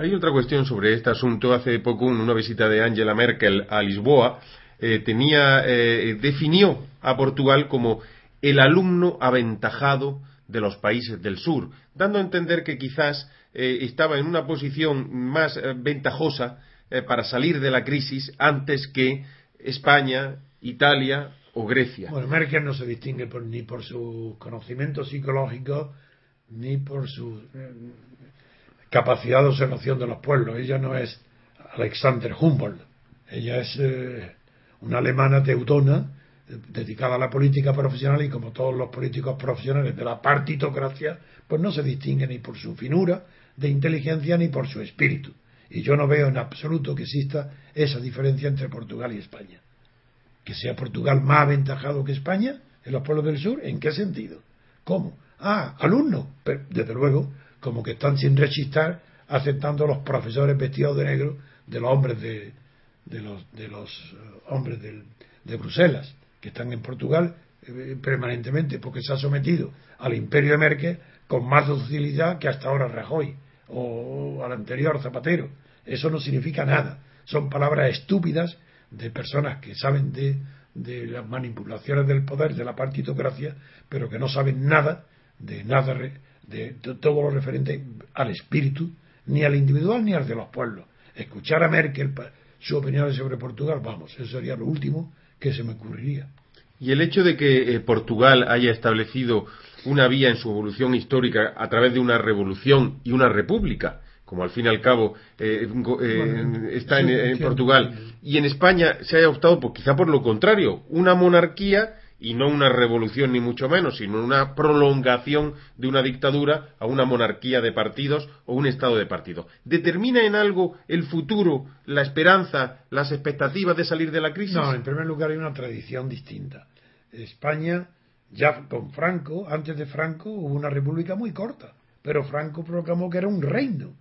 Hay otra cuestión sobre este asunto. Hace poco, en una visita de Angela Merkel a Lisboa, eh, tenía, eh, definió a Portugal como el alumno aventajado de los países del sur, dando a entender que quizás eh, estaba en una posición más ventajosa para salir de la crisis antes que España, Italia o Grecia. Bueno, Merkel no se distingue ni por su conocimiento psicológico ni por su capacidad de observación de los pueblos. Ella no es Alexander Humboldt, ella es eh, una alemana teutona eh, dedicada a la política profesional y como todos los políticos profesionales de la partitocracia, pues no se distingue ni por su finura de inteligencia ni por su espíritu. Y yo no veo en absoluto que exista esa diferencia entre Portugal y España. Que sea Portugal más aventajado que España en los pueblos del sur, ¿en qué sentido? ¿Cómo? Ah, alumno. desde luego, como que están sin rechistar aceptando los profesores vestidos de negro de los hombres de, de los, de los eh, hombres de Bruselas, que están en Portugal eh, permanentemente, porque se ha sometido al imperio de Merkel con más docilidad que hasta ahora Rajoy o al anterior Zapatero. Eso no significa nada. Son palabras estúpidas de personas que saben de, de las manipulaciones del poder, de la partitocracia, pero que no saben nada de nada de, todo lo referente al espíritu, ni al individual ni al de los pueblos. Escuchar a Merkel su opinión sobre Portugal, vamos, eso sería lo último que se me ocurriría. Y el hecho de que eh, Portugal haya establecido una vía en su evolución histórica a través de una revolución y una república, como al fin y al cabo eh, eh, está en, Portugal, y en España se haya optado por, quizá por lo contrario, una monarquía y no una revolución ni mucho menos, sino una prolongación de una dictadura a una monarquía de partidos o un estado de partidos. ¿Determina en algo el futuro, la esperanza, las expectativas de salir de la crisis? No, en primer lugar hay una tradición distinta. España, ya con Franco, antes de Franco, hubo una república muy corta, pero Franco proclamó que era un reino,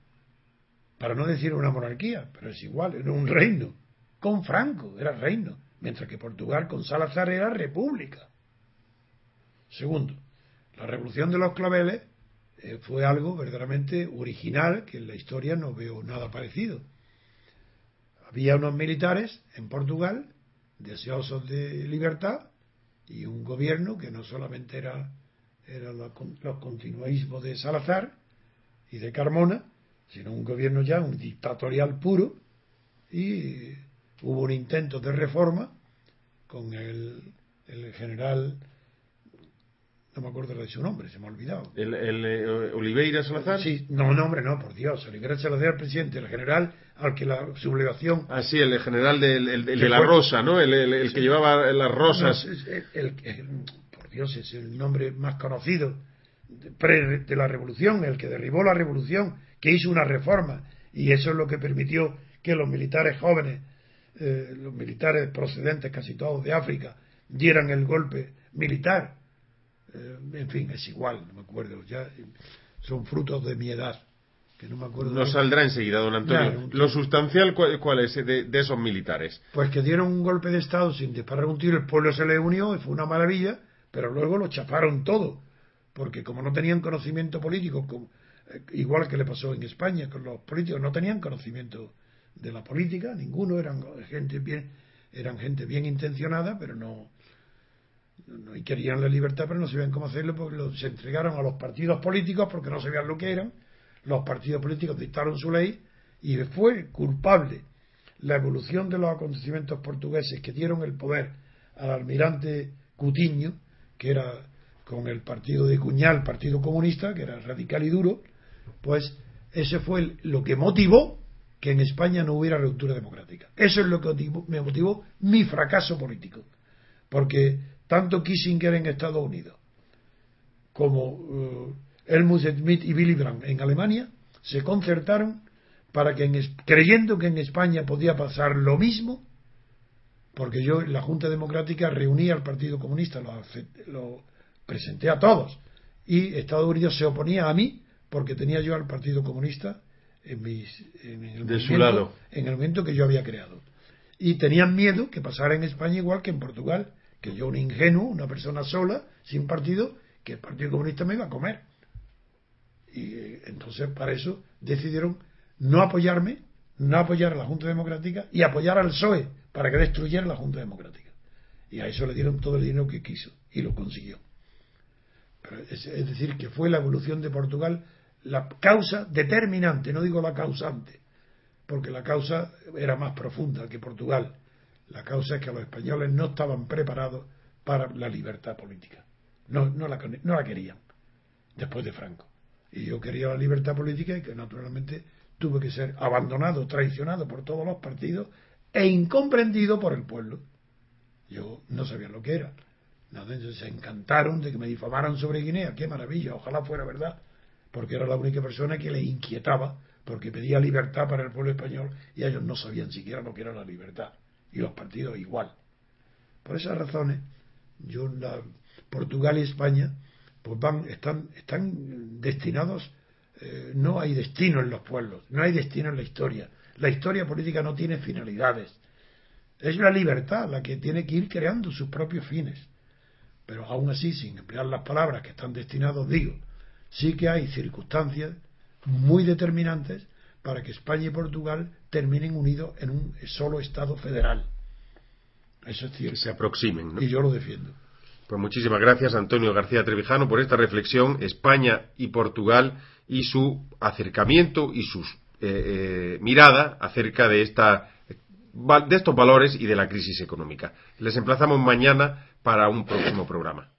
para no decir una monarquía, pero es igual, era un reino. Con Franco, era reino mientras que Portugal con Salazar era república. Segundo, la revolución de los claveles eh, fue algo verdaderamente original que en la historia no veo nada parecido. Había unos militares en Portugal deseosos de libertad y un gobierno que no solamente era, era los, continuismos de Salazar y de Carmona, sino un gobierno ya, un dictatorial puro, y hubo un intento de reforma con el, el general no me acuerdo de su nombre, se me ha olvidado. ¿El, el eh, Oliveira Salazar? Sí, no, nombre no, por Dios. Oliveira Salazar, el presidente, el general al que la sublevación. Ah, sí, el general de, de la rosa, ¿no? El, que llevaba las rosas. el, por Dios, es el nombre más conocido de, de la revolución, el que derribó la revolución, que hizo una reforma. Y eso es lo que permitió que los militares jóvenes eh, los militares procedentes casi todos de África dieran el golpe militar. Eh, en fin, es igual, no me acuerdo, ya son frutos de mi edad. Que no me acuerdo. Nos saldrá enseguida, don Antonio. Lo sustancial, ¿cuál, es de, esos militares? Pues que dieron un golpe de Estado sin disparar un tiro, el pueblo se le unió y fue una maravilla, pero luego lo chafaron todo, porque como no tenían conocimiento político, eh, igual que le pasó en España con los políticos, no tenían conocimiento de la política, ninguno eran gente bien, eran gente bien intencionada, pero no, no y querían la libertad, pero no sabían cómo hacerlo porque se entregaron a los partidos políticos porque no sabían lo que eran. Los partidos políticos dictaron su ley y fue culpable la evolución de los acontecimientos portugueses que dieron el poder al almirante Cutiño, que era con el partido de Cuñal, Partido Comunista, que era radical y duro, pues ese fue lo que motivó que en España no hubiera ruptura democrática. Eso es lo que me motivó mi fracaso político. Porque tanto Kissinger en Estados Unidos como uh, Helmut Schmidt y Willy Brandt en Alemania se concertaron para que, creyendo que en España podía pasar lo mismo, porque yo en la Junta Democrática reuní al Partido Comunista, lo, lo presenté a todos, y Estados Unidos se oponía a mí porque tenía yo al Partido Comunista en, el de su lado. en el momento que yo había creado. Y tenían miedo que pasara en España igual que en Portugal, que yo un ingenuo, una persona sola, sin partido, que el Partido Comunista me iba a comer. Y eh, entonces para eso decidieron no apoyarme, no apoyar a la Junta Democrática y apoyar al PSOE para que destruyera la Junta Democrática. Y a eso le dieron todo el dinero que quiso y lo consiguió. es, es decir, que fue la evolución de Portugal la causa determinante, no digo la causante, porque la causa era más profunda que Portugal. La causa es que los españoles no estaban preparados para la libertad política. No, no, la, no la querían, después de Franco. Y yo quería la libertad política y que naturalmente tuve que ser abandonado, traicionado por todos los partidos e incomprendido por el pueblo. Yo no sabía lo que era. Entonces se encantaron de que me difamaran sobre Guinea. Qué maravilla, ojalá fuera verdad, porque era la única persona que les inquietaba, porque pedía libertad para el pueblo español y ellos no sabían siquiera lo que era la libertad. Y los partidos igual. Por esas razones, yo la, Portugal y España pues van, están, están destinados, eh, no hay destino en los pueblos, no hay destino en la historia. La historia política no tiene finalidades. Es la libertad la que tiene que ir creando sus propios fines. Pero aún así, sin emplear las palabras que están destinados, digo, sí que hay circunstancias muy determinantes para que España y Portugal terminen unidos en un solo Estado federal. Eso es cierto. Que se aproximen. ¿no? Y yo lo defiendo. Pues muchísimas gracias, Antonio García Trevijano, por esta reflexión, España y Portugal, y su acercamiento y su eh, eh, mirada acerca de, esta, de estos valores y de la crisis económica. Les emplazamos mañana para un próximo programa.